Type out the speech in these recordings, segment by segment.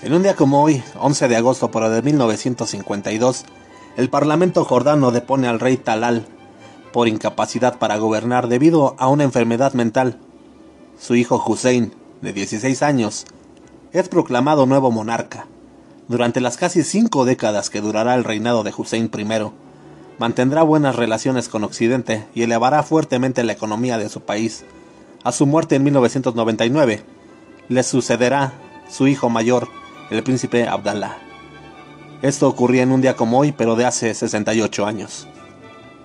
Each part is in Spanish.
En un día como hoy, 11 de agosto pero de 1952, el Parlamento jordano depone al rey Talal por incapacidad para gobernar debido a una enfermedad mental. Su hijo Hussein, de 16 años, es proclamado nuevo monarca. Durante las casi cinco décadas que durará el reinado de Hussein I, mantendrá buenas relaciones con Occidente y elevará fuertemente la economía de su país. A su muerte en 1999, le sucederá su hijo mayor, el príncipe Abdallah. Esto ocurría en un día como hoy, pero de hace 68 años.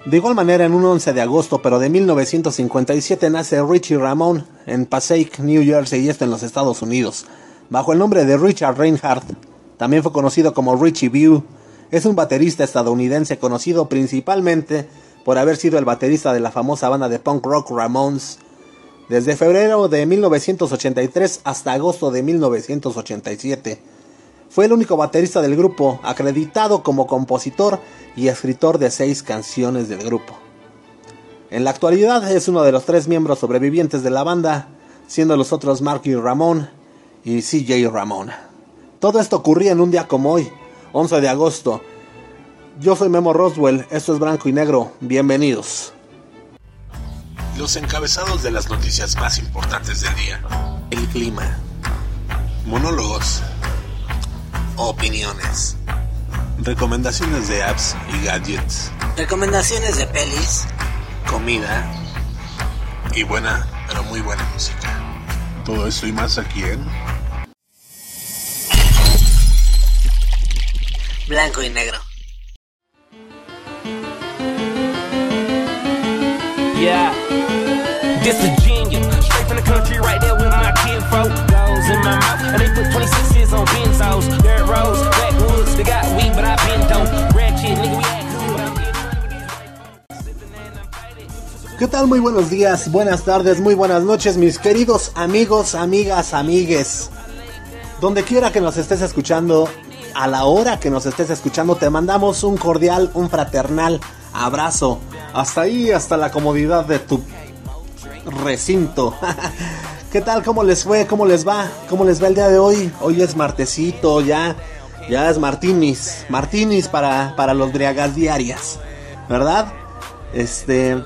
De igual manera, en un 11 de agosto, pero de 1957, nace Richie Ramón en Passaic, New Jersey, y esto en los Estados Unidos. Bajo el nombre de Richard Reinhardt, también fue conocido como Richie View, es un baterista estadounidense conocido principalmente por haber sido el baterista de la famosa banda de punk rock Ramones desde febrero de 1983 hasta agosto de 1987. Fue el único baterista del grupo, acreditado como compositor y escritor de seis canciones del grupo. En la actualidad es uno de los tres miembros sobrevivientes de la banda, siendo los otros Marky Ramón y CJ Ramón. Todo esto ocurría en un día como hoy, 11 de agosto. Yo soy Memo Roswell, esto es Blanco y Negro, bienvenidos. Los encabezados de las noticias más importantes del día. El clima. Monólogos. Opiniones. Recomendaciones de apps y gadgets. Recomendaciones de pelis. Comida. Y buena, pero muy buena música. Todo esto y más aquí en Blanco y negro. Yeah. This Virginia, straight from the country, right there with my kinfolk. Goes in my mouth, and they put 26s on benzos. Dirt roads, backwoods, they got weed, but I been dope. Ratchet, nigga, we act cool, but I'm getting money with these ¿Qué tal? Muy buenos días, buenas tardes, muy buenas noches, mis queridos amigos, amigas, amigues. Donde quiera que nos estés escuchando, a la hora que nos estés escuchando, te mandamos un cordial, un fraternal abrazo. Hasta ahí, hasta la comodidad de tu recinto. ¿Qué tal? ¿Cómo les fue? ¿Cómo les va? ¿Cómo les va el día de hoy? Hoy es martesito, ya, ya es martinis. Martinis para, para los briagas diarias. ¿Verdad? Este,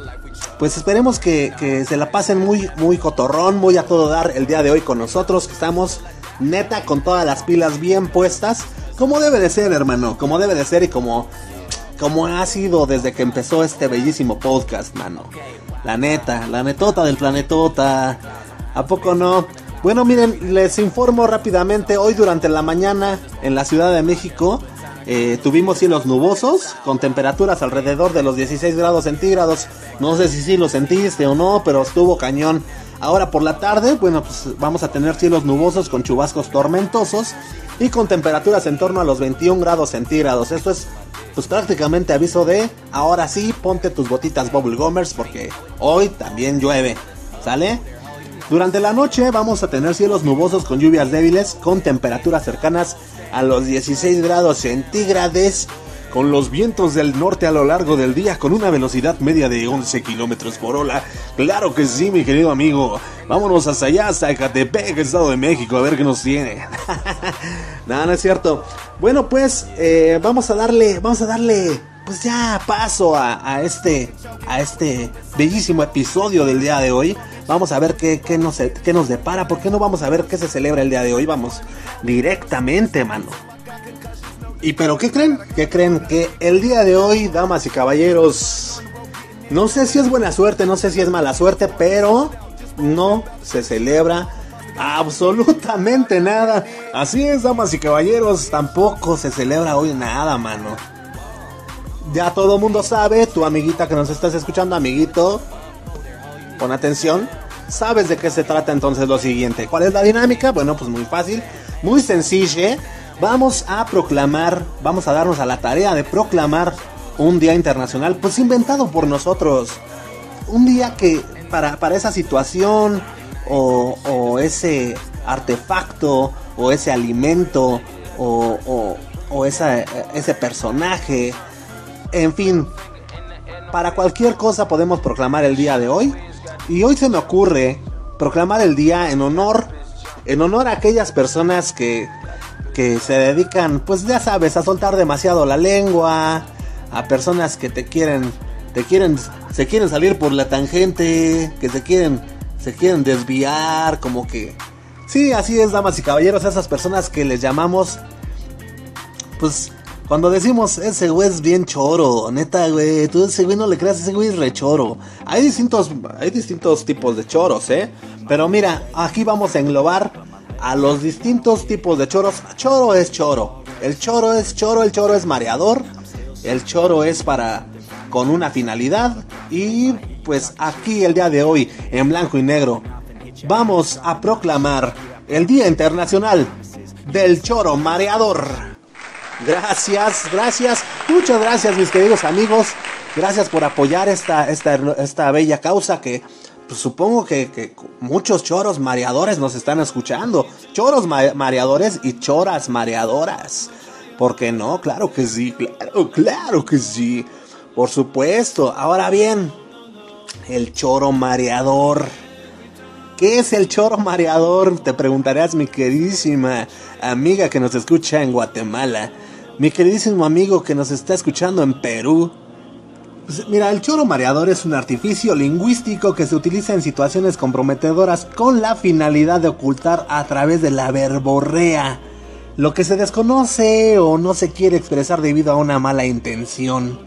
pues esperemos que, que se la pasen muy, muy cotorrón, muy a todo dar el día de hoy con nosotros. Que estamos neta con todas las pilas bien puestas. Como debe de ser, hermano. Como debe de ser y como, como ha sido desde que empezó este bellísimo podcast, mano. La neta, la netota del planetota. ¿A poco no? Bueno, miren, les informo rápidamente. Hoy durante la mañana en la Ciudad de México eh, tuvimos cielos nubosos con temperaturas alrededor de los 16 grados centígrados. No sé si sí lo sentiste o no, pero estuvo cañón. Ahora por la tarde, bueno, pues vamos a tener cielos nubosos con chubascos tormentosos y con temperaturas en torno a los 21 grados centígrados. Esto es pues prácticamente aviso de ahora sí ponte tus botitas bubble gummers porque hoy también llueve. ¿Sale? Durante la noche vamos a tener cielos nubosos con lluvias débiles con temperaturas cercanas a los 16 grados centígrados con los vientos del norte a lo largo del día con una velocidad media de 11 kilómetros por hora. Claro que sí, mi querido amigo. Vámonos hasta allá, hasta Estado de México, a ver qué nos tiene. Nada, no es cierto. Bueno, pues eh, vamos a darle, vamos a darle, pues ya paso a, a, este, a este bellísimo episodio del día de hoy. Vamos a ver qué, qué, nos, qué nos depara. ¿Por qué no vamos a ver qué se celebra el día de hoy? Vamos directamente, mano. ¿Y pero qué creen? ¿Qué creen? Que el día de hoy, damas y caballeros, no sé si es buena suerte, no sé si es mala suerte, pero no se celebra absolutamente nada. Así es, damas y caballeros, tampoco se celebra hoy nada, mano. Ya todo mundo sabe, tu amiguita que nos estás escuchando, amiguito, pon atención. ¿Sabes de qué se trata entonces lo siguiente? ¿Cuál es la dinámica? Bueno, pues muy fácil, muy sencilla vamos a proclamar, vamos a darnos a la tarea de proclamar un día internacional, pues inventado por nosotros. Un día que para, para esa situación o, o, ese artefacto o ese alimento o, o, o esa, ese personaje, en fin, para cualquier cosa podemos proclamar el día de hoy. Y hoy se me ocurre proclamar el día en honor, en honor a aquellas personas que que se dedican, pues ya sabes, a soltar demasiado la lengua, a personas que te quieren, te quieren, se quieren salir por la tangente, que se quieren, se quieren desviar, como que, sí, así es, damas y caballeros, esas personas que les llamamos, pues, cuando decimos ese güey es bien choro, neta, güey, tú ese güey no le creas, ese güey es re choro. Hay distintos, hay distintos tipos de choros, ¿eh? Pero mira, aquí vamos a englobar a los distintos tipos de choros. Choro es choro. El choro es choro, el choro es mareador. El choro es para con una finalidad y pues aquí el día de hoy en blanco y negro vamos a proclamar el Día Internacional del Choro Mareador. Gracias, gracias, muchas gracias mis queridos amigos. Gracias por apoyar esta, esta, esta bella causa que pues supongo que, muchos choros mareadores nos están escuchando. Choros mareadores y choras mareadoras. ¿Por qué no? Claro que sí, claro, claro que sí. Por supuesto. Ahora bien, el choro mareador. ¿Qué es el choro mareador? Te preguntarás, mi queridísima amiga que nos escucha en Guatemala. Mi queridísimo amigo que nos está escuchando en Perú. Pues, mira, el choro mareador es un artificio lingüístico que se utiliza en situaciones comprometedoras con la finalidad de ocultar a través de la verborrea lo que se desconoce o no se quiere expresar debido a una mala intención.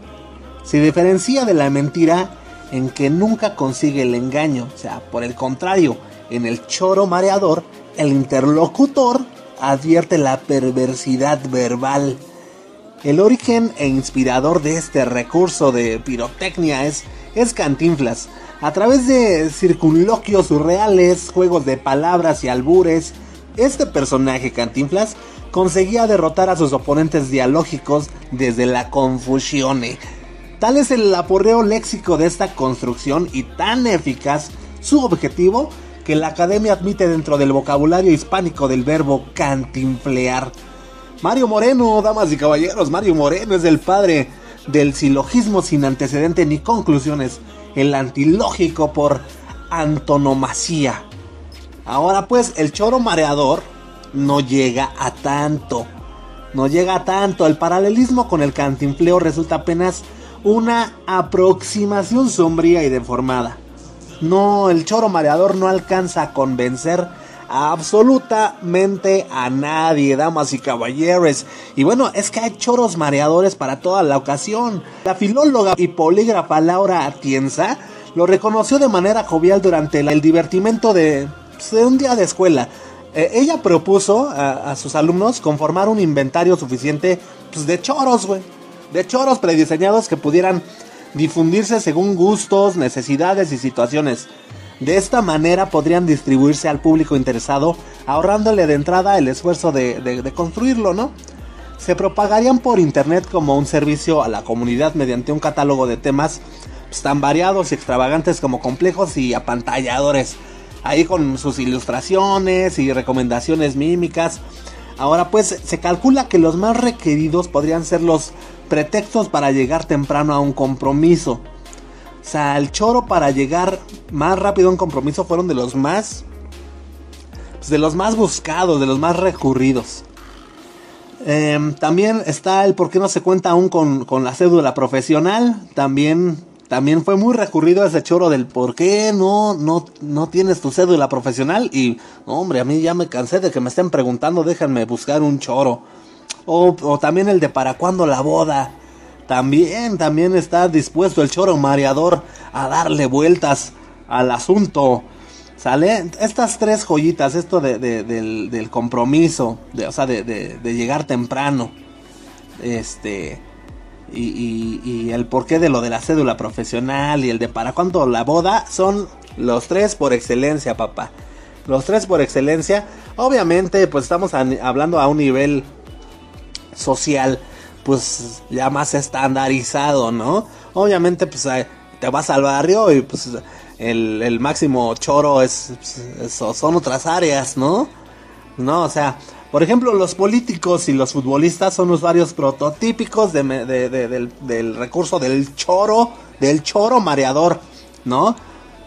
Se diferencia de la mentira en que nunca consigue el engaño, o sea, por el contrario, en el choro mareador, el interlocutor advierte la perversidad verbal el origen e inspirador de este recurso de pirotecnia es, Cantinflas. A través de circunloquios surreales, juegos de palabras y albures, este personaje Cantinflas conseguía derrotar a sus oponentes dialógicos desde la confusión. Tal es el aporreo léxico de esta construcción y tan eficaz su objetivo que la academia admite dentro del vocabulario hispánico del verbo cantinflear Mario Moreno, damas y caballeros, Mario Moreno es el padre del silogismo sin antecedente ni conclusiones, el antilógico por antonomasía. Ahora pues, el choro mareador no llega a tanto. No llega a tanto. El paralelismo con el cantinfleo resulta apenas una aproximación sombría y deformada. No, el choro mareador no alcanza a convencer absolutamente a nadie, damas y caballeros. Y bueno, es que hay choros mareadores para toda la ocasión. La filóloga y polígrafa Laura Atienza lo reconoció de manera jovial durante el divertimento de, pues, un día de escuela. Eh, ella propuso a, sus alumnos conformar un inventario suficiente pues, de choros, güey. De choros prediseñados que pudieran difundirse según gustos, necesidades y situaciones. De esta manera podrían distribuirse al público interesado, ahorrándole de entrada el esfuerzo de, construirlo, ¿no? Se propagarían por internet como un servicio a la comunidad mediante un catálogo de temas pues, tan variados y extravagantes como complejos y apantalladores. Ahí con sus ilustraciones y recomendaciones mímicas. Ahora pues se calcula que los más requeridos podrían ser los pretextos para llegar temprano a un compromiso. O sea, el choro para llegar más rápido a un compromiso fueron de los más. Pues, de los más buscados, de los más recurridos. Em, también está el por qué no se cuenta aún con, con, la cédula profesional. También, también fue muy recurrido ese choro del por qué no, no, no tienes tu cédula profesional. Y, hombre, a mí ya me cansé de que me estén preguntando, déjenme buscar un choro. O, o también el de para cuándo la boda. También, también está dispuesto el choro mareador a darle vueltas al asunto. ¿Sale? Estas tres joyitas, esto de, del, compromiso, de, o sea, de, llegar temprano. Este. Y, y, el porqué de lo de la cédula profesional y el de para cuándo la boda son los tres por excelencia, papá. Los tres por excelencia. Obviamente, pues estamos hablando a un nivel social pues ya más estandarizado, ¿no? Obviamente pues te vas al barrio y pues el, máximo choro es, son otras áreas, ¿no? No, o sea, por ejemplo, los políticos y los futbolistas son usuarios prototípicos de, del, recurso del choro, del choro mareador, ¿no?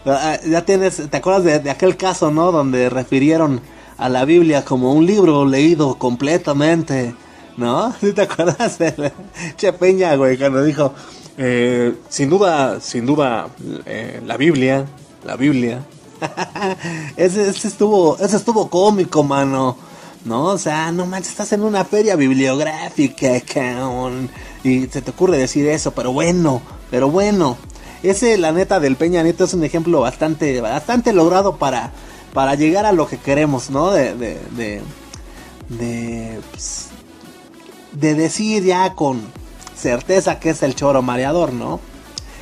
Ah, ya tienes, ¿te acuerdas de, aquel caso, ¿no? Donde refirieron a la Biblia como un libro leído completamente, ¿no? ¿Sí te acuerdas de Che Peña, güey, cuando dijo, eh, sin duda, sin duda, eh, la Biblia, la Biblia. ese, ese, estuvo, ese estuvo cómico, mano. No, o sea, no manches, estás en una feria bibliográfica, cabrón. Y se te ocurre decir eso, pero bueno, pero bueno. Ese, la neta, del Peña Nieto es un ejemplo bastante, bastante logrado para, para llegar a lo que queremos, ¿no? De, de, de, de, pues, de decir ya con certeza que es el choro mareador, ¿no?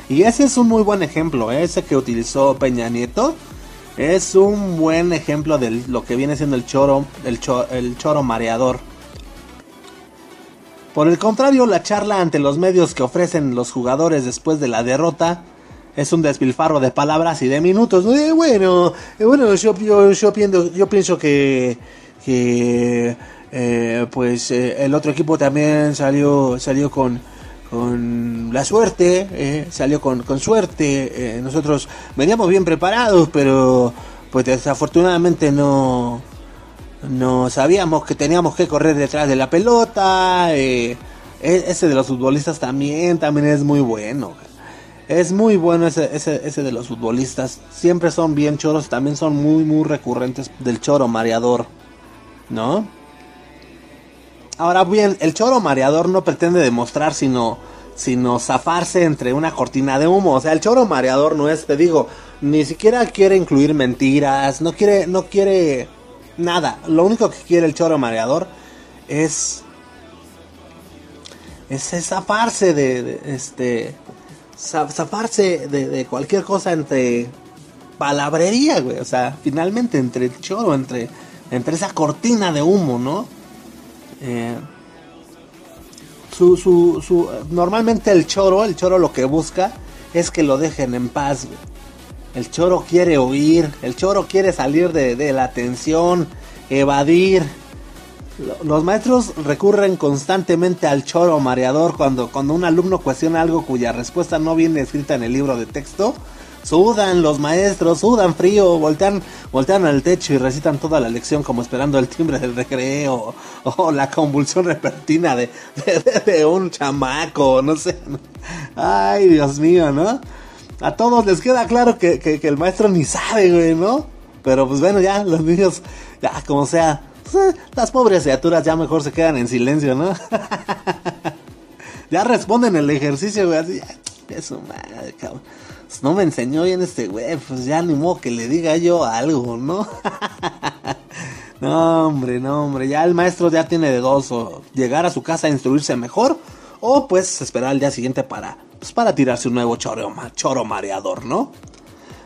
Y ese es un muy buen ejemplo, ¿eh? ese que utilizó Peña Nieto. Es un buen ejemplo de lo que viene siendo el choro, el, el choro mareador. Por el contrario, la charla ante los medios que ofrecen los jugadores después de la derrota es un despilfarro de palabras y de minutos. Eh, bueno, eh, bueno, yo, pienso, yo pienso que, que eh, pues eh, el otro equipo también salió, salió con, con la suerte, eh, salió con, con suerte. Eh, nosotros veníamos bien preparados, pero pues desafortunadamente no, no sabíamos que teníamos que correr detrás de la pelota. E-, ese de los futbolistas también, también es muy bueno. Es muy bueno ese, ese, ese de los futbolistas. Siempre son bien choros, también son muy, muy recurrentes del choro mareador. ¿No? Ahora bien, el choro mareador no pretende demostrar sino, sino zafarse entre una cortina de humo. O sea, el choro mareador no es, te digo, ni siquiera quiere incluir mentiras, no quiere, no quiere nada. Lo único que quiere el choro mareador es, es zafarse de, este, zafarse de, de, cualquier cosa entre palabrería, güey. O sea, finalmente entre el choro, entre, entre esa cortina de humo, ¿no? Eh, su, su, su, normalmente el choro, el choro lo que busca es que lo dejen en paz. El choro quiere oír, el choro quiere salir de, de la tensión, evadir. Los maestros recurren constantemente al choro mareador cuando, cuando un alumno cuestiona algo cuya respuesta no viene escrita en el libro de texto. Sudan los maestros, sudan frío, voltean, voltean al techo y recitan toda la lección como esperando el timbre del recreo o, la convulsión repentina de, de, un chamaco, no sé. Ay, Dios mío, ¿no? A todos les queda claro que, el maestro ni sabe, güey, ¿no? Pero pues bueno, ya los niños, ya como sea, pues, las pobres criaturas ya mejor se quedan en silencio, ¿no? ya responden el ejercicio, güey, así, eso, madre, cabrón no me enseñó bien este güey, pues ya ni modo que le diga yo algo, ¿no? no, hombre, no, hombre, ya el maestro ya tiene de dos, o llegar a su casa a instruirse mejor, o pues esperar al día siguiente para, pues para tirarse un nuevo choro, choro mareador, ¿no?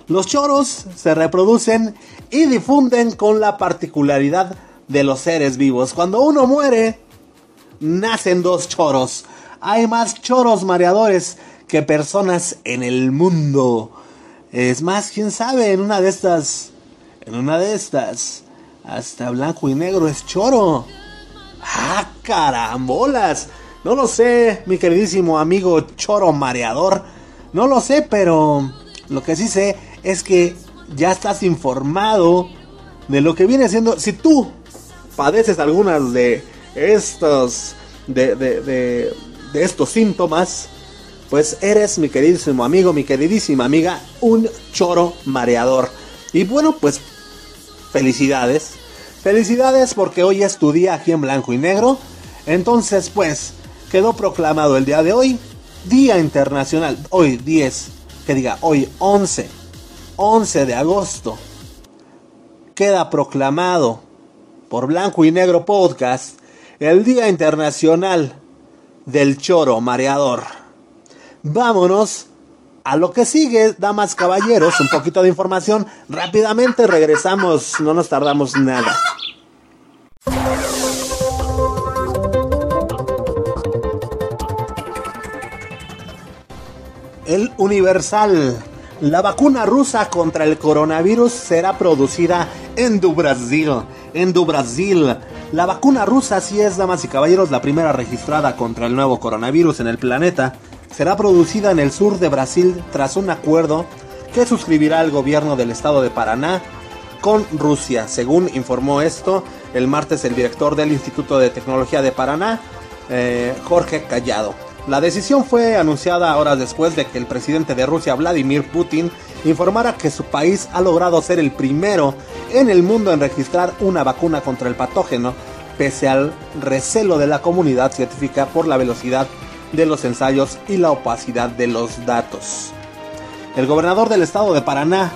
Los choros se reproducen y difunden con la particularidad de los seres vivos. Cuando uno muere, nacen dos choros. Hay más choros mareadores que personas en el mundo. Es más, quién sabe, en una de estas, en una de estas, hasta blanco y negro es choro. Ah, carambolas. No lo sé, mi queridísimo amigo choro mareador. No lo sé, pero lo que sí sé es que ya estás informado de lo que viene siendo. Si tú padeces algunas de estos, de, de, de, de estos síntomas, pues eres mi queridísimo amigo, mi queridísima amiga, un choro mareador. Y bueno, pues felicidades. Felicidades porque hoy es tu día aquí en blanco y negro. Entonces, pues, quedó proclamado el día de hoy, Día Internacional, hoy 10, que diga, hoy 11, 11 de agosto. Queda proclamado por Blanco y Negro Podcast el Día Internacional del Choro Mareador vámonos a lo que sigue, damas, caballeros, un poquito de información. Rápidamente regresamos, no nos tardamos nada. El Universal. La vacuna rusa contra el coronavirus será producida en Du Brasil. En Du Brasil. La vacuna rusa sí es, damas y caballeros, la primera registrada contra el nuevo coronavirus en el planeta será producida en el sur de Brasil tras un acuerdo que suscribirá el gobierno del estado de Paraná con Rusia. Según informó esto el martes el director del Instituto de Tecnología de Paraná, eh, Jorge Callado. La decisión fue anunciada horas después de que el presidente de Rusia, Vladimir Putin, informara que su país ha logrado ser el primero en el mundo en registrar una vacuna contra el patógeno, pese al recelo de la comunidad científica por la velocidad de los ensayos y la opacidad de los datos. El gobernador del estado de Paraná,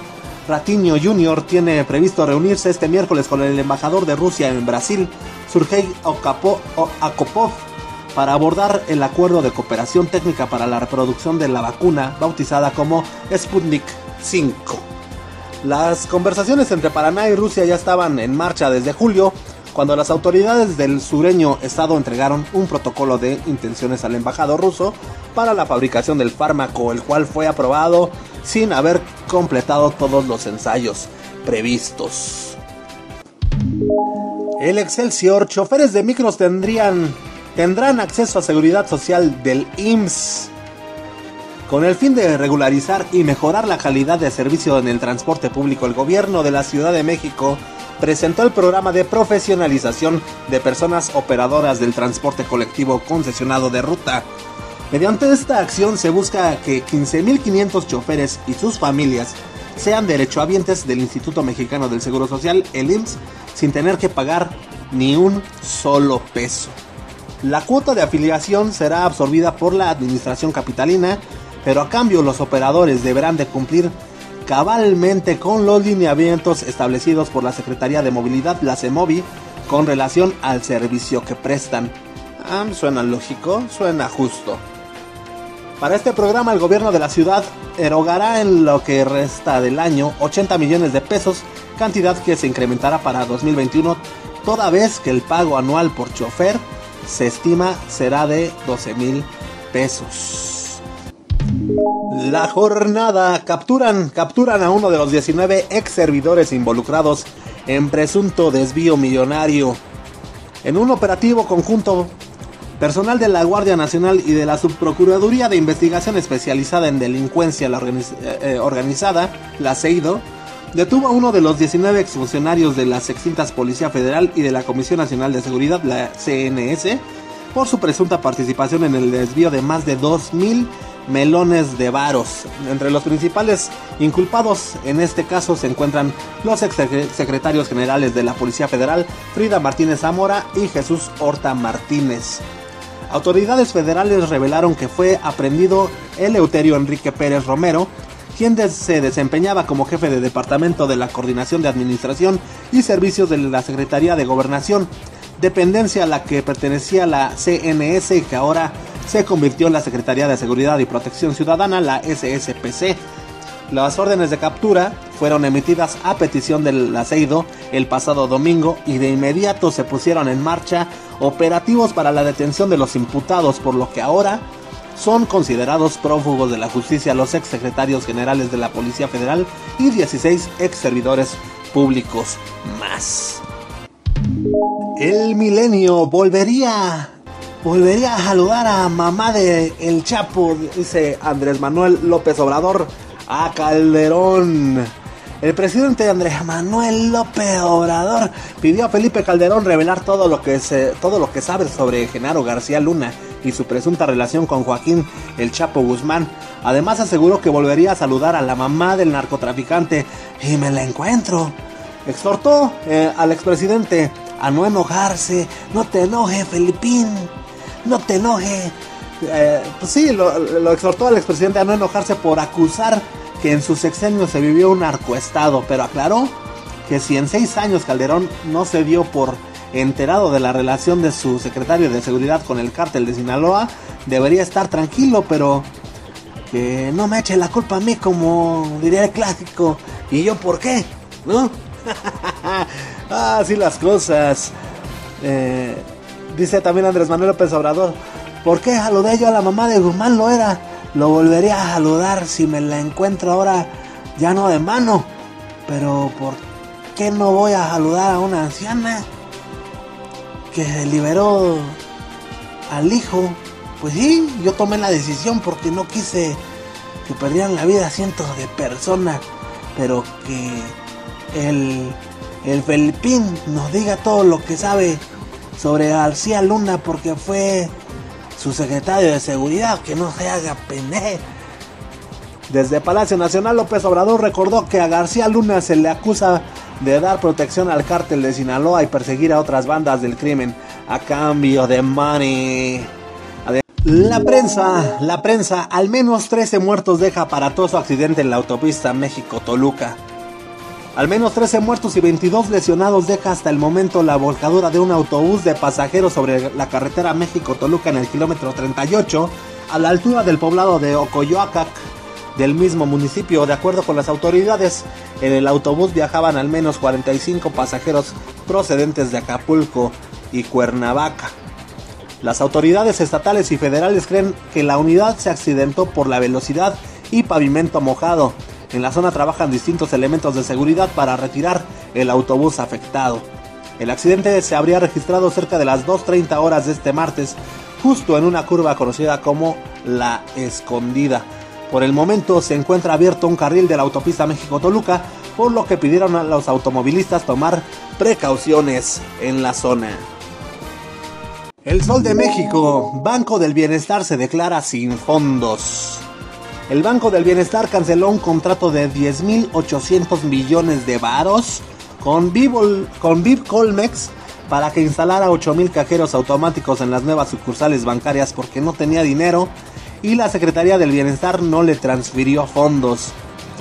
Ratiño Jr., tiene previsto reunirse este miércoles con el embajador de Rusia en Brasil, Sergei Akopov, para abordar el acuerdo de cooperación técnica para la reproducción de la vacuna bautizada como Sputnik 5. Las conversaciones entre Paraná y Rusia ya estaban en marcha desde julio, cuando las autoridades del sureño estado entregaron un protocolo de intenciones al embajador ruso para la fabricación del fármaco, el cual fue aprobado sin haber completado todos los ensayos previstos. El Excelsior, choferes de micros tendrían tendrán acceso a seguridad social del IMSS. Con el fin de regularizar y mejorar la calidad de servicio en el transporte público, el gobierno de la Ciudad de México presentó el programa de profesionalización de personas operadoras del transporte colectivo concesionado de ruta. Mediante esta acción se busca que 15.500 choferes y sus familias sean derechohabientes del Instituto Mexicano del Seguro Social, el IMSS, sin tener que pagar ni un solo peso. La cuota de afiliación será absorbida por la Administración Capitalina, pero a cambio los operadores deberán de cumplir cabalmente con los lineamientos establecidos por la Secretaría de Movilidad, la CEMOVI, con relación al servicio que prestan. Ah, suena lógico, suena justo. Para este programa el gobierno de la ciudad erogará en lo que resta del año 80 millones de pesos, cantidad que se incrementará para 2021, toda vez que el pago anual por chofer se estima será de 12 mil pesos. La jornada capturan, capturan a uno de los 19 ex servidores involucrados en presunto desvío millonario. En un operativo conjunto, personal de la Guardia Nacional y de la Subprocuraduría de Investigación Especializada en Delincuencia eh, eh, Organizada, la CEIDO, detuvo a uno de los 19 exfuncionarios de las extintas Policía Federal y de la Comisión Nacional de Seguridad, la CNS, por su presunta participación en el desvío de más de 2.000 melones de varos. Entre los principales inculpados en este caso se encuentran los ex secretarios generales de la Policía Federal, Frida Martínez Zamora y Jesús Horta Martínez. Autoridades federales revelaron que fue aprendido Eleuterio Enrique Pérez Romero, quien se desempeñaba como jefe de departamento de la Coordinación de Administración y Servicios de la Secretaría de Gobernación, dependencia a la que pertenecía la CNS que ahora se convirtió en la Secretaría de Seguridad y Protección Ciudadana, la SSPC. Las órdenes de captura fueron emitidas a petición del aceido el pasado domingo y de inmediato se pusieron en marcha operativos para la detención de los imputados, por lo que ahora son considerados prófugos de la justicia los ex secretarios generales de la Policía Federal y 16 ex servidores públicos más. El milenio volvería volvería a saludar a mamá de El Chapo, dice Andrés Manuel López Obrador a Calderón. El presidente Andrés Manuel López Obrador pidió a Felipe Calderón revelar todo lo que se, todo lo que sabe sobre Genaro García Luna y su presunta relación con Joaquín El Chapo Guzmán. Además aseguró que volvería a saludar a la mamá del narcotraficante y me la encuentro. Exhortó eh, al expresidente a no enojarse. No te enojes, Felipín. No te enojes. Eh, pues sí, lo, exhortó al expresidente a no enojarse por acusar que en su sexenio se vivió un arcoestado, pero aclaró que si en seis años Calderón no se dio por enterado de la relación de su secretario de seguridad con el cártel de Sinaloa, debería estar tranquilo, pero que no me eche la culpa a mí como diría el clásico. ¿Y yo por qué? ¿No? Así las cosas. Eh, dice también Andrés Manuel López Obrador. ¿Por qué saludé yo a la mamá de Guzmán lo era? Lo volvería a saludar si me la encuentro ahora ya no de mano. Pero ¿por qué no voy a saludar a una anciana que liberó al hijo? Pues sí, yo tomé la decisión porque no quise que perdieran la vida cientos de personas, pero que el el Felipín nos diga todo lo que sabe sobre García Luna porque fue su secretario de seguridad, que no se haga pene. Desde Palacio Nacional, López Obrador recordó que a García Luna se le acusa de dar protección al cártel de Sinaloa y perseguir a otras bandas del crimen a cambio de money. La prensa, la prensa, al menos 13 muertos deja aparatoso accidente en la autopista México-Toluca. Al menos 13 muertos y 22 lesionados deja hasta el momento la volcadura de un autobús de pasajeros sobre la carretera México-Toluca en el kilómetro 38, a la altura del poblado de Ocoyoacac, del mismo municipio. De acuerdo con las autoridades, en el autobús viajaban al menos 45 pasajeros procedentes de Acapulco y Cuernavaca. Las autoridades estatales y federales creen que la unidad se accidentó por la velocidad y pavimento mojado. En la zona trabajan distintos elementos de seguridad para retirar el autobús afectado. El accidente se habría registrado cerca de las 2.30 horas de este martes, justo en una curva conocida como La Escondida. Por el momento se encuentra abierto un carril de la autopista México-Toluca, por lo que pidieron a los automovilistas tomar precauciones en la zona. El Sol de México, Banco del Bienestar se declara sin fondos. El Banco del Bienestar canceló un contrato de 10.800 millones de varos con, con Colmex para que instalara 8.000 cajeros automáticos en las nuevas sucursales bancarias porque no tenía dinero y la Secretaría del Bienestar no le transfirió fondos.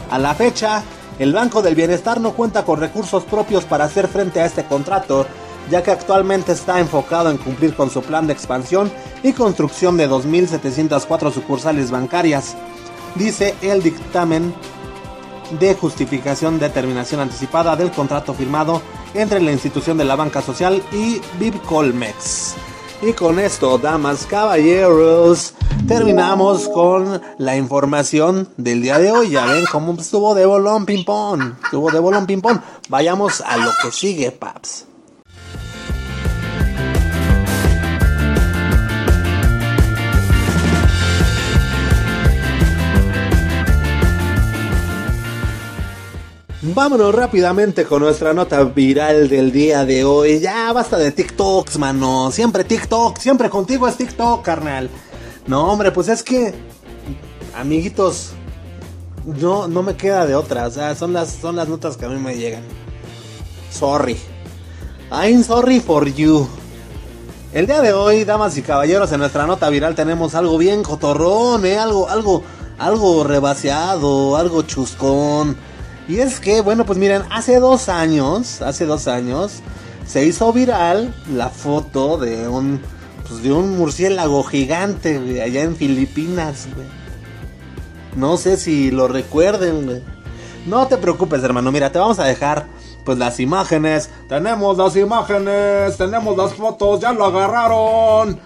A la fecha, el Banco del Bienestar no cuenta con recursos propios para hacer frente a este contrato ya que actualmente está enfocado en cumplir con su plan de expansión y construcción de 2.704 sucursales bancarias, dice el dictamen de justificación de terminación anticipada del contrato firmado entre la institución de la banca social y Vivcolmex. Y con esto, damas, caballeros, terminamos con la información del día de hoy. Ya ven cómo estuvo de bolón ping pong. Estuvo de bolón ping pong. Vayamos a lo que sigue, paps. Vámonos rápidamente con nuestra nota viral del día de hoy. Ya basta de TikToks, mano. Siempre TikTok, siempre contigo es TikTok, carnal. No, hombre, pues es que, amiguitos, no, no me queda de otra. O sea, son las, son las notas que a mí me llegan. Sorry. I'm sorry for you. El día de hoy, damas y caballeros, en nuestra nota viral tenemos algo bien cotorrón, ¿eh? Algo, algo, algo rebaseado, algo chuscón y es que, bueno, pues miren, hace dos años, hace dos años, se hizo viral la foto de un, pues de un murciélago gigante, güey, allá en Filipinas, güey. No sé si lo recuerden, güey. No te preocupes, hermano, mira, te vamos a dejar, pues las imágenes. Tenemos las imágenes, tenemos las fotos, ya lo agarraron.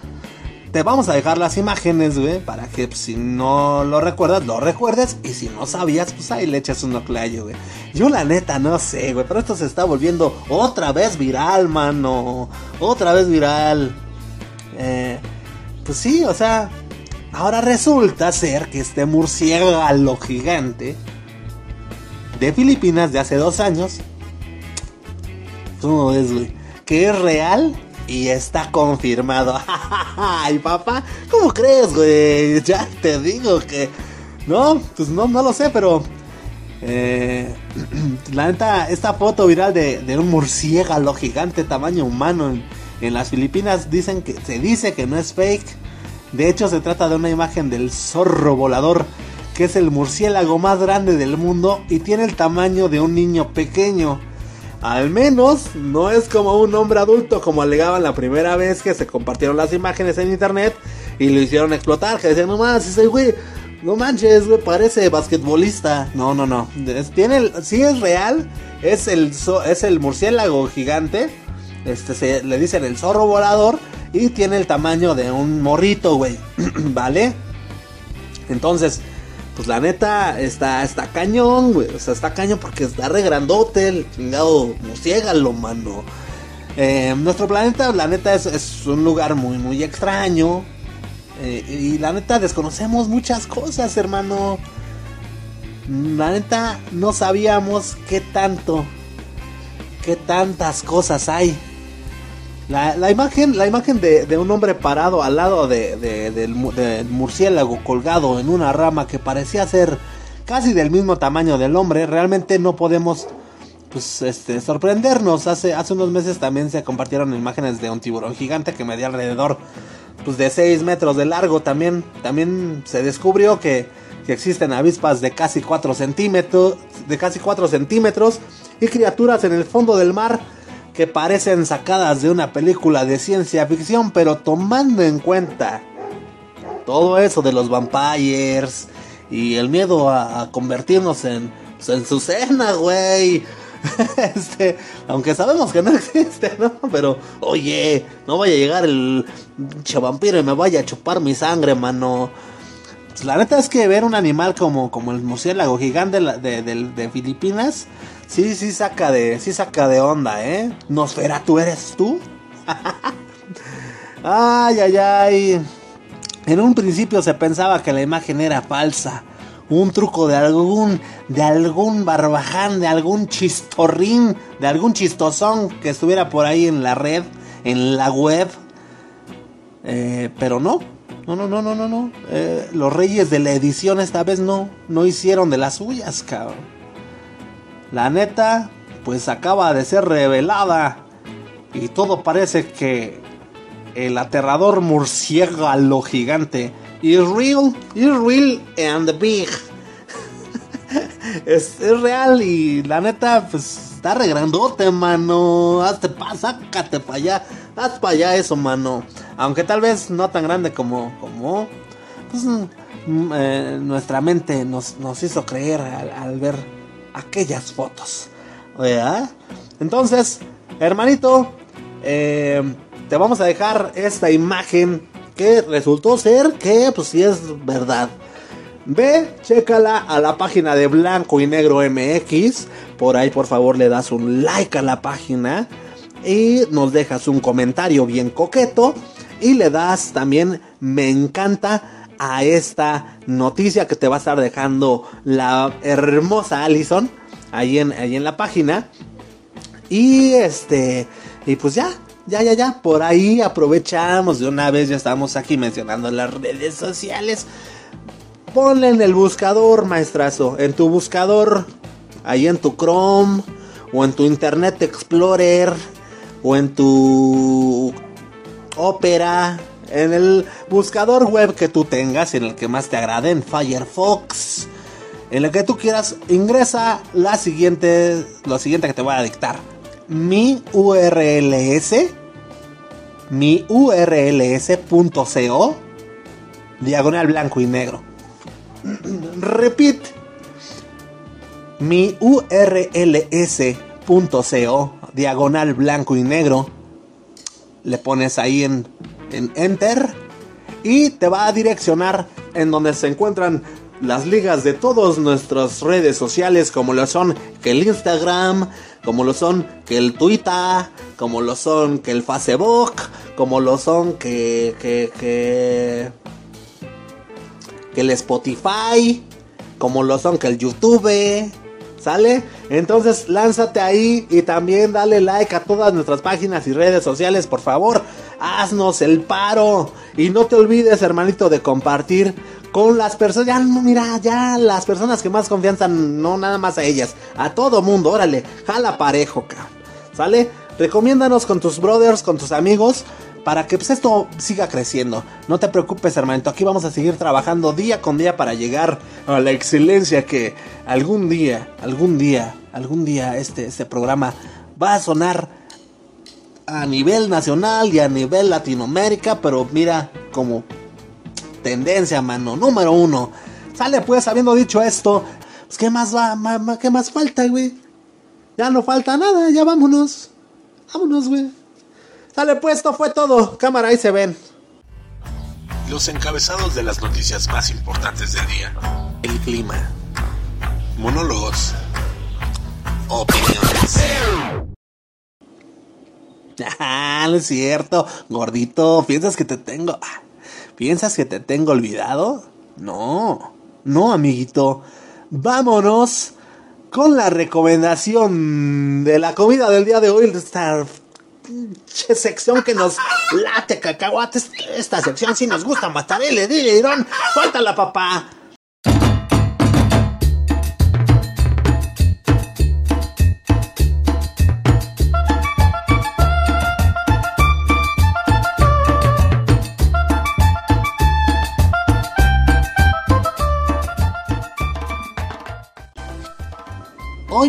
Vamos a dejar las imágenes, güey, para que pues, si no lo recuerdas, lo recuerdes. Y si no sabías, pues ahí le echas un oclayo, güey. Yo la neta no sé, güey, pero esto se está volviendo otra vez viral, mano. Otra vez viral. Eh, pues sí, o sea, ahora resulta ser que este murciélago gigante de Filipinas de hace dos años, ¿cómo ves, güey? Que es real y está confirmado. Ay, papá, ¿cómo crees, güey? Ya te digo que... No, pues no, no lo sé, pero... Eh, la neta, esta foto viral de, un murciélago gigante tamaño humano en, en, las Filipinas dicen que se dice que no es fake. De hecho, se trata de una imagen del zorro volador, que es el murciélago más grande del mundo y tiene el tamaño de un niño pequeño. Al menos no es como un hombre adulto como alegaban la primera vez que se compartieron las imágenes en internet y lo hicieron explotar. Que decían, no más, ese güey, no manches, güey, parece basquetbolista. No, no, no. tiene, sí es real, es el, es el murciélago gigante. Este se le dicen el zorro volador y tiene el tamaño de un morrito, güey. ¿Vale? Entonces, pues la neta está, está cañón, güey. O sea, está cañón porque está re grandote el chingado lo mano. Eh, nuestro planeta, la neta, es, un lugar muy, muy extraño. Eh, y la neta, desconocemos muchas cosas, hermano. La neta, no sabíamos qué tanto. ¿Qué tantas cosas hay? La, la imagen, la imagen de, de, un hombre parado al lado de, de, del, murciélago colgado en una rama que parecía ser casi del mismo tamaño del hombre, realmente no podemos pues, este, sorprendernos. Hace, hace unos meses también se compartieron imágenes de un tiburón gigante que medía alrededor pues, de 6 metros de largo. También, también se descubrió que, que existen avispas de casi 4 centímetros, de casi 4 centímetros y criaturas en el fondo del mar que parecen sacadas de una película de ciencia ficción, pero tomando en cuenta todo eso de los vampires y el miedo a, convertirnos en, en su cena, güey. este, aunque sabemos que no existe, ¿no? Pero, oye, no vaya a llegar el vampiro y me vaya a chupar mi sangre, mano. Pues, la neta es que ver un animal como, como el murciélago gigante de, de Filipinas, sí, sí saca de, sí saca de onda, ¿eh? Nosfera, ¿tú eres tú? ay, ay, ay. En un principio se pensaba que la imagen era falsa. Un truco de algún, de algún barbaján, de algún chistorrín, de algún chistosón que estuviera por ahí en la red, en la web. Eh, pero no, no, no, no, no, no, no. Eh, los reyes de la edición esta vez no, no hicieron de las suyas, cabrón. La neta, pues acaba de ser revelada. Y todo parece que el aterrador murciélago gigante is real, is real and big. es, es, real y la neta, pues está re grandote, mano. Hazte pa, sácate para allá. Haz para allá eso, mano. Aunque tal vez no tan grande como, como pues, mm, eh, nuestra mente nos, nos hizo creer al, al, ver aquellas fotos. ¿verdad? Entonces, hermanito, eh, te vamos a dejar esta imagen que resultó ser que, pues sí es verdad. Ve, chécala a la página de Blanco y Negro MX. Por ahí, por favor, le das un like a la página. Y nos dejas un comentario bien coqueto. Y le das también me encanta a esta noticia que te va a estar dejando la hermosa Allison. Ahí en, en la página. Y este. Y pues ya, ya, ya, ya, por ahí aprovechamos de una vez, ya estamos aquí mencionando las redes sociales. Ponle en el buscador, maestrazo, en tu buscador, ahí en tu Chrome, o en tu Internet Explorer, o en tu Opera, en el buscador web que tú tengas, en el que más te agrade, en Firefox, en el que tú quieras, ingresa la siguiente, lo siguiente que te voy a dictar mi URLs, mi URLs.co, diagonal blanco y negro. Repite, mi URLs.co, diagonal blanco y negro. Le pones ahí en, en enter y te va a direccionar en donde se encuentran las ligas de todas nuestras redes sociales como lo son que el Instagram, como lo son que el Twitter, como lo son que el Facebook, como lo son que que que, que el Spotify, como lo son que el YouTube, ¿sale? Entonces lánzate ahí y también dale like a todas nuestras páginas y redes sociales, por favor. Haznos el paro y no te olvides, hermanito, de compartir con las personas, ya mira, ya las personas que más confianza, no nada más a ellas, a todo mundo, órale, jala parejo, cabrón. ¿Sale? Recomiéndanos con tus brothers, con tus amigos, para que pues, esto siga creciendo. No te preocupes, hermanito, aquí vamos a seguir trabajando día con día para llegar a la excelencia que algún día, algún día, algún día este, este programa va a sonar a nivel nacional y a nivel Latinoamérica, pero mira como tendencia, mano. Número uno. Sale pues, habiendo dicho esto, pues ¿qué más va? Ma, ¿Qué más falta, güey? Ya no falta nada, ya vámonos. Vámonos, güey. Sale pues, esto fue todo. Cámara, ahí se ven. Los encabezados de las noticias más importantes del día. El clima. Monólogos. Opiniones. Ah, no es cierto. Gordito, piensas que te tengo. ¿Piensas que te tengo olvidado? No, no, amiguito. Vámonos con la recomendación de la comida del día de hoy. Esta sección que nos late cacahuates. Esta sección sí nos gusta matar el Irón. la papá.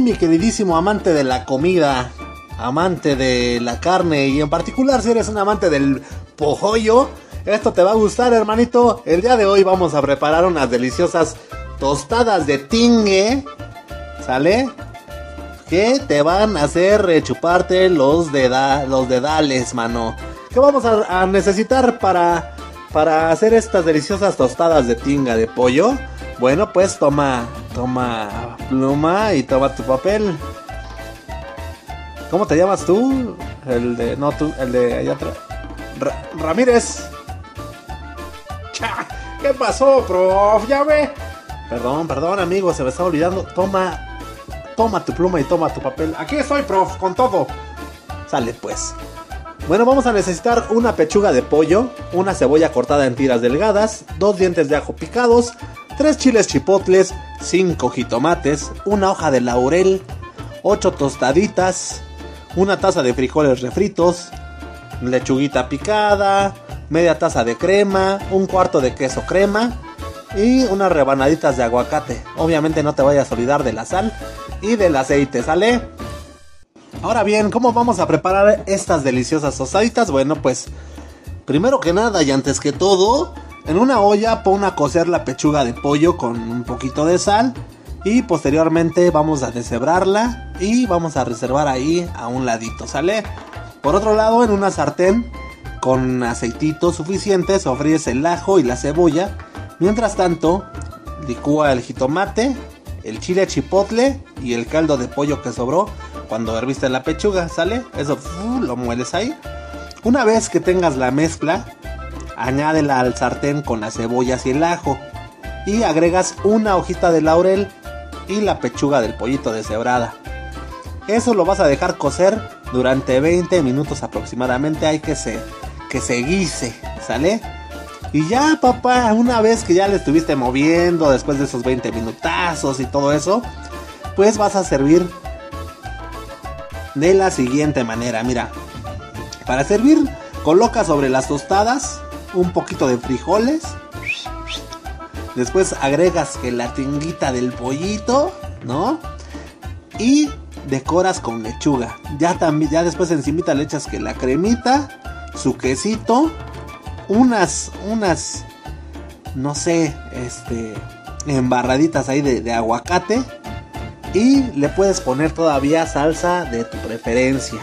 Mi queridísimo amante de la comida, amante de la carne y en particular si eres un amante del pojollo, esto te va a gustar hermanito. El día de hoy vamos a preparar unas deliciosas tostadas de tingue, ¿sale? Que te van a hacer chuparte los, los dedales, mano. ¿Qué vamos a, a necesitar para, para hacer estas deliciosas tostadas de tinga de pollo? Bueno, pues toma, toma pluma y toma tu papel. ¿Cómo te llamas tú? El de, no tú, el de allá atrás. Ramírez. ¿Qué pasó, prof? Ya ve. Perdón, perdón, amigo, se me está olvidando. Toma, toma tu pluma y toma tu papel. Aquí estoy, prof, con todo. Sale pues. Bueno, vamos a necesitar una pechuga de pollo, una cebolla cortada en tiras delgadas, dos dientes de ajo picados, 3 chiles chipotles, 5 jitomates, una hoja de laurel, 8 tostaditas, una taza de frijoles refritos, lechuguita picada, media taza de crema, un cuarto de queso crema y unas rebanaditas de aguacate. Obviamente no te vayas a olvidar de la sal y del aceite, ¿sale? Ahora bien, ¿cómo vamos a preparar estas deliciosas tostaditas? Bueno, pues primero que nada y antes que todo, en una olla pon a cocer la pechuga de pollo con un poquito de sal y posteriormente vamos a deshebrarla y vamos a reservar ahí a un ladito, ¿sale? Por otro lado, en una sartén con aceitito suficiente sofríes el ajo y la cebolla. Mientras tanto, licúa el jitomate, el chile chipotle y el caldo de pollo que sobró cuando herviste la pechuga, ¿sale? Eso lo mueles ahí. Una vez que tengas la mezcla, añádela al sartén con las cebollas y el ajo y agregas una hojita de laurel y la pechuga del pollito deshebrada. Eso lo vas a dejar cocer durante 20 minutos aproximadamente, hay que se, que se guise, ¿sale? Y ya papá, una vez que ya le estuviste moviendo después de esos 20 minutazos y todo eso, pues vas a servir de la siguiente manera, mira. Para servir, coloca sobre las tostadas un poquito de frijoles. Después agregas que la tinguita del pollito, ¿no? Y decoras con lechuga. Ya también, ya después encimita le echas que la cremita, su quesito, unas, unas, no sé, este, embarraditas ahí de, de aguacate. Y le puedes poner todavía salsa de tu preferencia.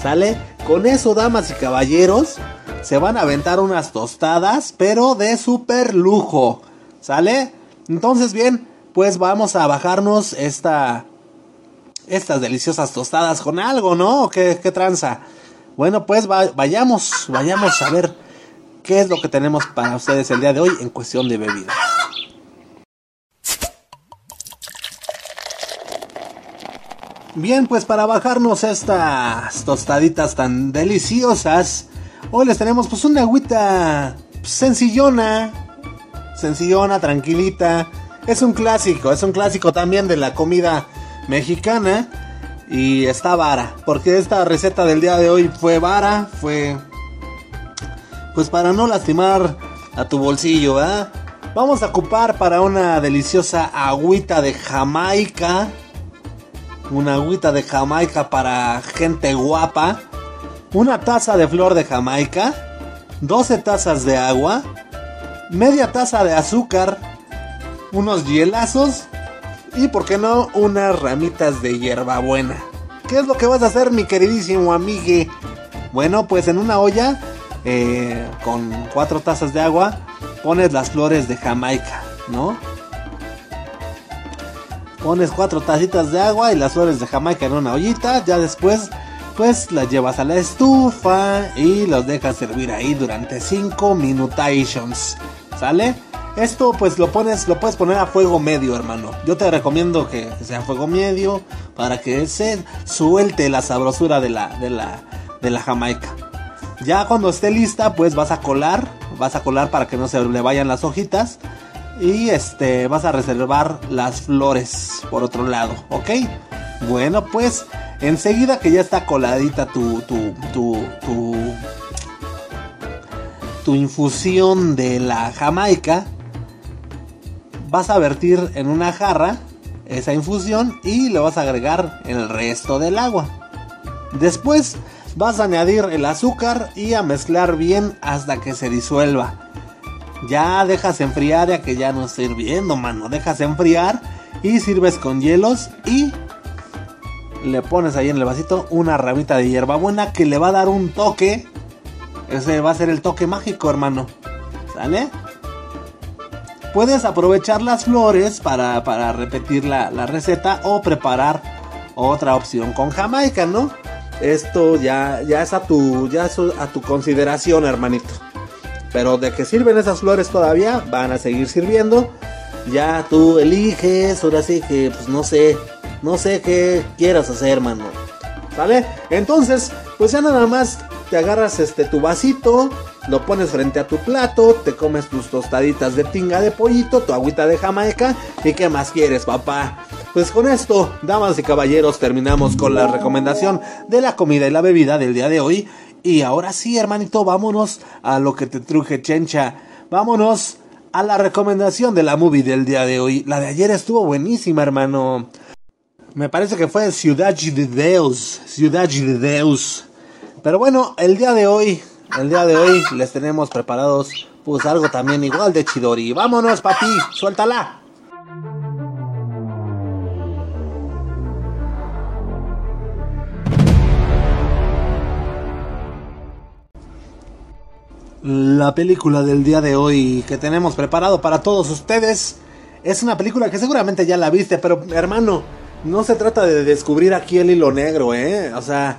¿Sale? Con eso, damas y caballeros, se van a aventar unas tostadas, pero de super lujo. ¿Sale? Entonces, bien, pues vamos a bajarnos esta, estas deliciosas tostadas con algo, ¿no? ¿Qué, qué tranza? Bueno, pues vayamos, vayamos a ver qué es lo que tenemos para ustedes el día de hoy en cuestión de bebida. Bien, pues para bajarnos estas tostaditas tan deliciosas, Hoy les tenemos pues una agüita sencillona, sencillona, tranquilita. Es un clásico, es un clásico también de la comida mexicana y está vara, porque esta receta del día de hoy fue vara, fue pues para no lastimar a tu bolsillo, ¿verdad? Vamos a ocupar para una deliciosa agüita de Jamaica, una agüita de Jamaica para gente guapa una taza de flor de Jamaica, 12 tazas de agua, media taza de azúcar, unos hielazos y, por qué no, unas ramitas de hierbabuena. ¿Qué es lo que vas a hacer, mi queridísimo amigue? Bueno, pues en una olla eh, con cuatro tazas de agua pones las flores de Jamaica, ¿no? Pones cuatro tacitas de agua y las flores de Jamaica en una ollita. Ya después pues las llevas a la estufa y los dejas servir ahí durante 5 minutations. ¿Sale? Esto pues lo pones, lo puedes poner a fuego medio, hermano. Yo te recomiendo que sea fuego medio para que se suelte la sabrosura de la, de la, de la jamaica. Ya cuando esté lista, pues vas a colar, vas a colar para que no se le vayan las hojitas y este vas a reservar las flores por otro lado, ¿ok? Bueno, pues enseguida que ya está coladita tu tu tu tu, infusión de la jamaica, vas a vertir en una jarra esa infusión y le vas a agregar el resto del agua. Después vas a añadir el azúcar y a mezclar bien hasta que se disuelva. Ya dejas enfriar ya que ya no está hirviendo, mano. Dejas enfriar y sirves con hielos y le pones ahí en el vasito una ramita de hierbabuena que le va a dar un toque. Ese va a ser el toque mágico, hermano. ¿Sale? Puedes aprovechar las flores para, para repetir la, la, receta o preparar otra opción con Jamaica, ¿no? Esto ya, ya es a tu, ya es a tu consideración, hermanito. Pero de que sirven esas flores todavía, van a seguir sirviendo. Ya tú eliges, ahora sí que, pues no sé, no sé qué quieras hacer, hermano. ¿Vale? Entonces, pues ya nada más te agarras este tu vasito, lo pones frente a tu plato, te comes tus tostaditas de tinga de pollito, tu agüita de jamaica y qué más quieres, papá. Pues con esto, damas y caballeros, terminamos con la recomendación de la comida y la bebida del día de hoy. Y ahora sí, hermanito, vámonos a lo que te truje chencha. Vámonos a la recomendación de la movie del día de hoy. La de ayer estuvo buenísima, hermano. Me parece que fue Ciudad de Deus. Ciudad de Deus. Pero bueno, el día de hoy, el día de hoy les tenemos preparados pues algo también igual de chidori. Vámonos, papi, suéltala. La película del día de hoy que tenemos preparado para todos ustedes es una película que seguramente ya la viste, pero hermano, no se trata de descubrir aquí el hilo negro, ¿eh? O sea,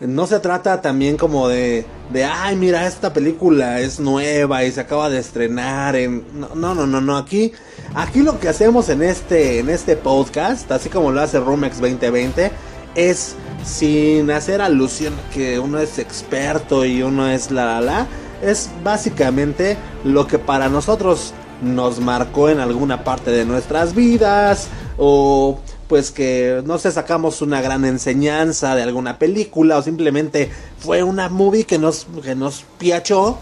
no se trata también como de, de, ay, mira, esta película es nueva y se acaba de estrenar en... No, no, no, no, aquí, aquí lo que hacemos en este, en este podcast, así como lo hace Rumex 2020, es sin hacer alusión que uno es experto y uno es la la la es básicamente lo que para nosotros nos marcó en alguna parte de nuestras vidas o pues que no sé sacamos una gran enseñanza de alguna película o simplemente fue una movie que nos que nos piachó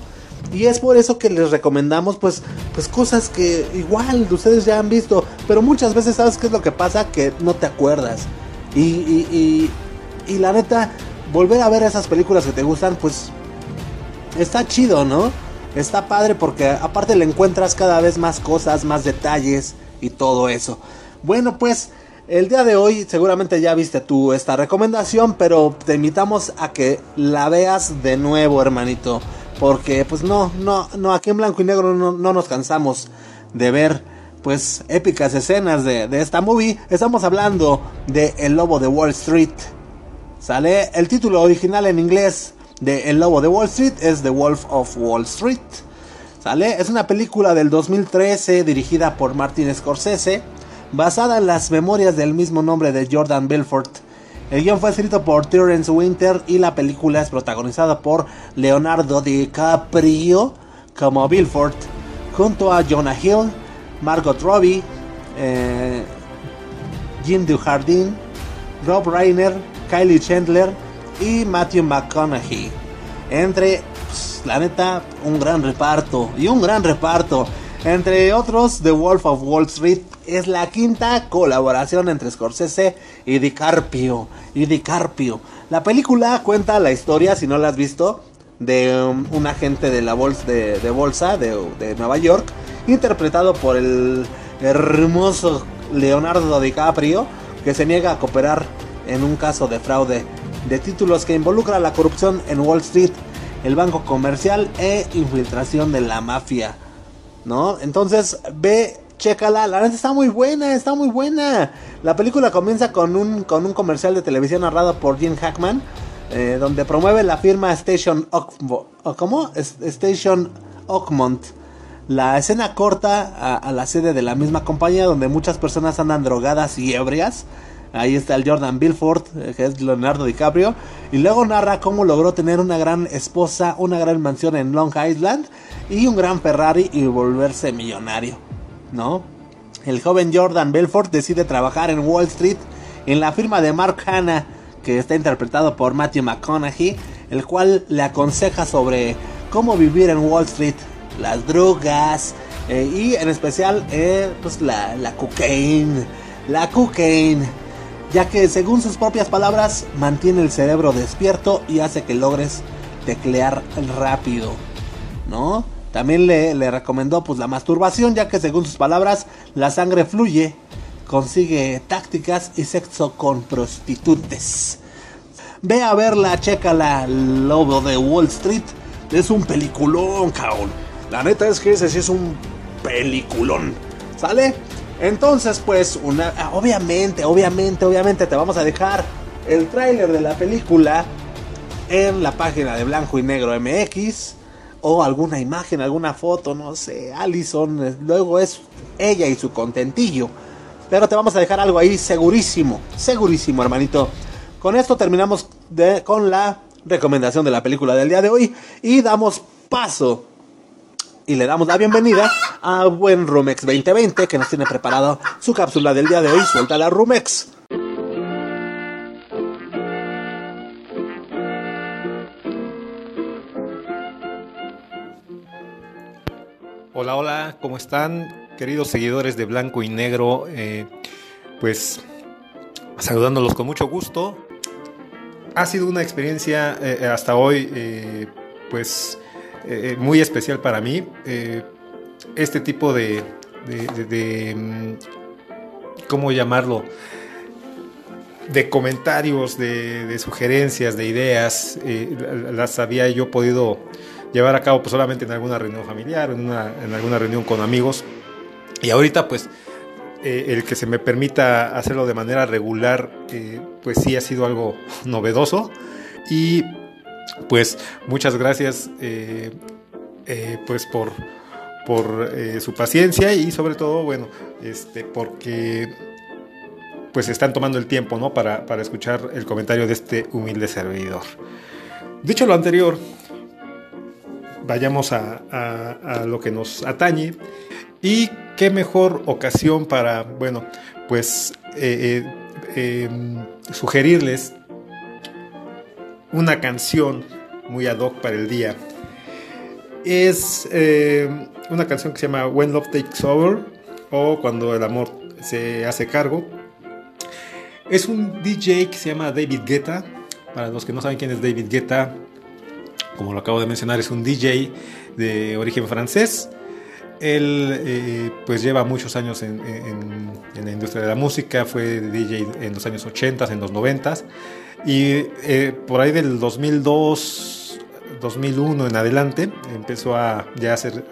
y es por eso que les recomendamos pues pues cosas que igual ustedes ya han visto pero muchas veces sabes qué es lo que pasa que no te acuerdas y, y, y, y la neta volver a ver esas películas que te gustan pues está chido, ¿no? Está padre porque aparte le encuentras cada vez más cosas, más detalles y todo eso. Bueno, pues el día de hoy seguramente ya viste tú esta recomendación, pero te invitamos a que la veas de nuevo, hermanito. Porque pues no, no, no, aquí en blanco y negro no, no nos cansamos de ver pues épicas escenas de, de, esta movie. Estamos hablando de El Lobo de Wall Street. Sale el título original en inglés de El Lobo de Wall Street es The Wolf of Wall Street. ¿Sale? Es una película del 2013 dirigida por Martin Scorsese, basada en las memorias del mismo nombre de Jordan Belfort. El guion fue escrito por Terence Winter y la película es protagonizada por Leonardo DiCaprio como Belfort, junto a Jonah Hill, Margot Robbie, eh, Jim Dujardin, Rob Reiner, Kylie Chandler, y Matthew McConaughey. Entre, pues, la neta, un gran reparto. Y un gran reparto. Entre otros, The Wolf of Wall Street es la quinta colaboración entre Scorsese y DiCaprio. Y. La película cuenta la historia, si no la has visto, de un agente de la bolsa de, Nueva York, interpretado por el hermoso Leonardo DiCaprio, que se niega a cooperar en un caso de fraude de títulos que involucra la corrupción en Wall Street, el banco comercial e infiltración de la mafia. Entonces, ve, chécala, la verdad está muy buena, está muy buena. La película comienza con un, con un comercial de televisión narrado por Jim Hackman, eh, donde promueve la firma Station ¿cómo? Station Oakmont La escena corta a la sede de la misma compañía donde muchas personas andan drogadas y ebrias. Ahí está el Jordan Belfort, eh, que es Leonardo DiCaprio. Y luego narra cómo logró tener una gran esposa, una gran mansión en Long Island y un gran Ferrari y volverse millonario. ¿No? El joven Jordan Belfort decide trabajar en Wall Street en la firma de Mark Hanna, que está interpretado por Matthew McConaughey, el cual le aconseja sobre cómo vivir en Wall Street, las drogas eh, y en especial eh, pues la, la cocaine, la cocaine ya que según sus propias palabras mantiene el cerebro despierto y hace que logres teclear rápido, ¿no? También le, le, recomendó pues la masturbación, ya que según sus palabras la sangre fluye, consigue tácticas y sexo con prostitutes. Ve a verla, la Lobo de Wall Street. Es un peliculón, cabrón. La neta es que ese sí es un peliculón. ¿Sale? Entonces, pues, una, obviamente, obviamente, obviamente te vamos a dejar el tráiler de la película en la página de Blanco y Negro MX o alguna imagen, alguna foto, no sé, Allison, eh, luego es ella y su contentillo. Pero te vamos a dejar algo ahí segurísimo, segurísimo, hermanito. Con esto terminamos con la recomendación de la película del día de hoy y damos paso y le damos la bienvenida a buen Rumex 2020 que nos tiene preparado su cápsula del día de hoy. Suelta la Rumex. Hola, hola, ¿cómo están? Queridos seguidores de Blanco y Negro, eh, pues saludándolos con mucho gusto. Ha sido una experiencia eh, hasta hoy, eh, pues eh, muy especial para mí. Eh, este tipo de, de, mm, ¿cómo llamarlo? De comentarios, de, sugerencias, de ideas, eh, las había yo podido llevar a cabo pues, solamente en alguna reunión familiar, en, una, en alguna reunión con amigos. Y ahorita pues el que se me permita hacerlo de manera regular, pues sí ha sido algo novedoso. Y pues muchas gracias eh, eh, pues por, por eh, su paciencia y sobre todo, bueno, este, porque pues están tomando el tiempo, ¿no? Para, para escuchar el comentario de este humilde servidor. Dicho lo anterior, vayamos a, a, lo que nos atañe. Y qué mejor ocasión para, bueno, pues em, sugerirles una canción muy ad hoc para el día. Es eh, una canción que se llama When Love Takes Over o Cuando el amor se hace cargo. Es un DJ que se llama David Guetta. Para los que no saben quién es David Guetta, como lo acabo de mencionar, es un DJ de origen francés. Él eh, pues lleva muchos años en, en, la industria de la música, fue DJ en los años 80, en los 90 y eh, por ahí del 2002, 2001 en adelante, empezó a ya hacer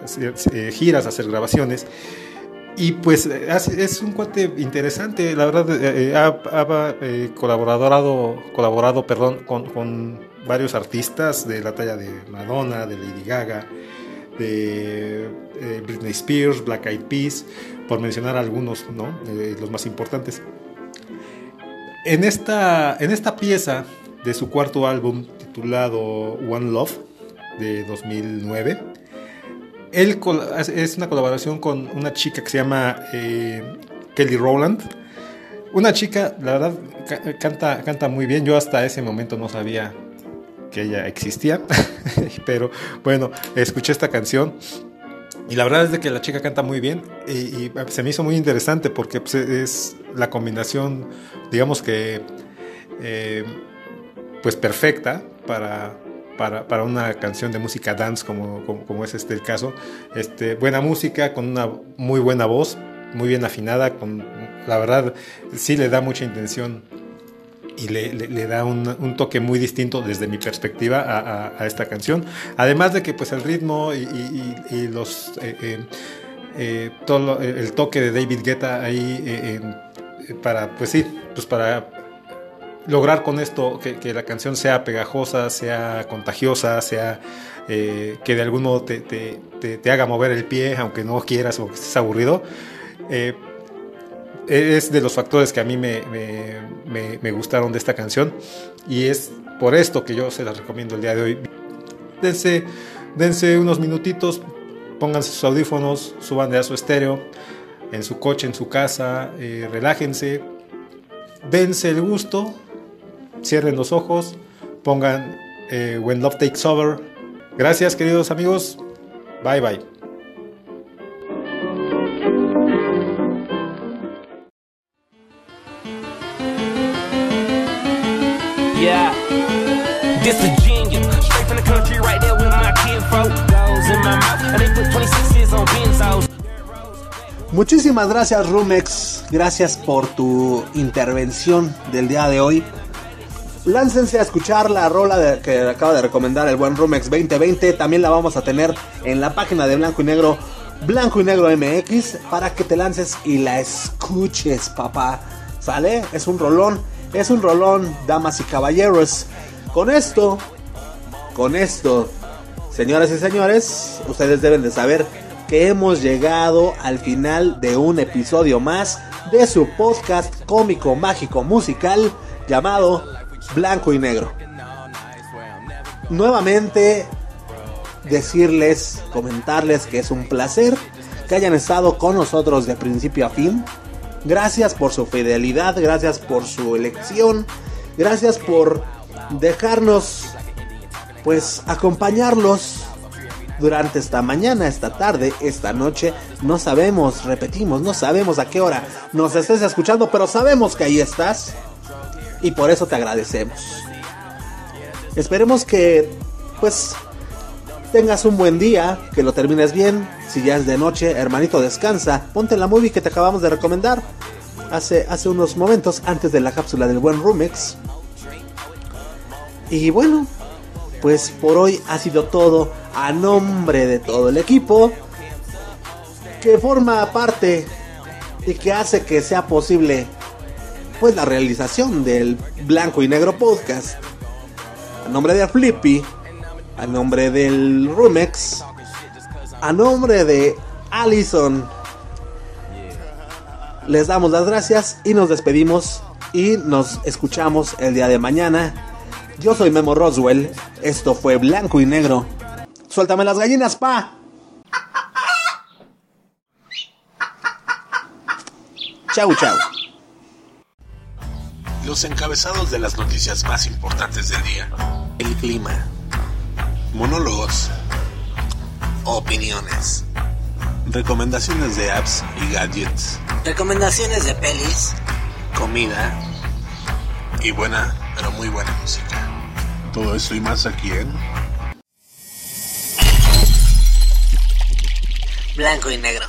eh, giras, a hacer grabaciones. Y pues es un cuate interesante, la verdad, eh, ha, colaborado, colaborado perdón, con, con, varios artistas de la talla de Madonna, de Lady Gaga, de Britney Spears, Black Eyed Peas, por mencionar algunos, ¿no? los más importantes. En esta, en esta pieza de su cuarto álbum titulado One Love de 2009, él es una colaboración con una chica que se llama eh, Kelly Rowland. Una chica, la verdad, canta, canta muy bien. Yo hasta ese momento no sabía que ella existía, pero bueno, escuché esta canción y la verdad es de que la chica canta muy bien y, se me hizo muy interesante porque pues, es la combinación, digamos que, eh, pues perfecta para, para, una canción de música dance como, como, es este el caso. Este, buena música con una muy buena voz, muy bien afinada, con, la verdad sí le da mucha intención y le, da un, toque muy distinto desde mi perspectiva a, esta canción. Además de que pues el ritmo y, los eh, eh, eh, todo el toque de David Guetta ahí para pues sí, pues para lograr con esto que, la canción sea pegajosa, sea contagiosa, sea que de algún modo te, te, haga mover el pie, aunque no quieras o que estés aburrido. Es de los factores que a mí me, gustaron de esta canción y es por esto que yo se las recomiendo el día de hoy. Dense, dense unos minutitos, pónganse sus audífonos, suban a su estéreo, en su coche, en su casa, eh, relájense, dense el gusto, cierren los ojos, pongan eh, When Love Takes Over. Gracias queridos amigos, bye bye. Muchísimas gracias Rumex, gracias por tu intervención del día de hoy. Láncense a escuchar la rola que acaba de recomendar el buen Rumex 2020. También la vamos a tener en la página de Blanco y Negro, Blanco y Negro MX, para que te lances y la escuches, papá. ¿Sale? Es un rolón, es un rolón, damas y caballeros. Con esto, con esto, señoras y señores, ustedes deben de saber que hemos llegado al final de un episodio más de su podcast cómico, mágico, musical llamado Blanco y Negro. Nuevamente decirles, comentarles que es un placer que hayan estado con nosotros de principio a fin. Gracias por su fidelidad, gracias por su elección, gracias por dejarnos pues acompañarlos durante esta mañana, esta tarde, esta noche. No sabemos, repetimos, no sabemos a qué hora nos estés escuchando, pero sabemos que ahí estás y por eso te agradecemos. Esperemos que pues tengas un buen día, que lo termines bien. Si ya es de noche, hermanito, descansa. Ponte la movie que te acabamos de recomendar hace, hace unos momentos antes de la cápsula del buen Rumex. Y bueno, pues por hoy ha sido todo a nombre de todo el equipo que forma parte y que hace que sea posible pues la realización del Blanco y Negro Podcast. A nombre de Flippy, a nombre del Rumex, a nombre de Allison, les damos las gracias y nos despedimos y nos escuchamos el día de mañana. Yo soy Memo Roswell, esto fue Blanco y Negro. Suéltame las gallinas, pa. Chau, chau. Los encabezados de las noticias más importantes del día. El clima. Monólogos. Opiniones. Recomendaciones de apps y gadgets. Recomendaciones de pelis. Comida. Y buena, pero muy buena música. Todo eso y más aquí en Blanco y negro.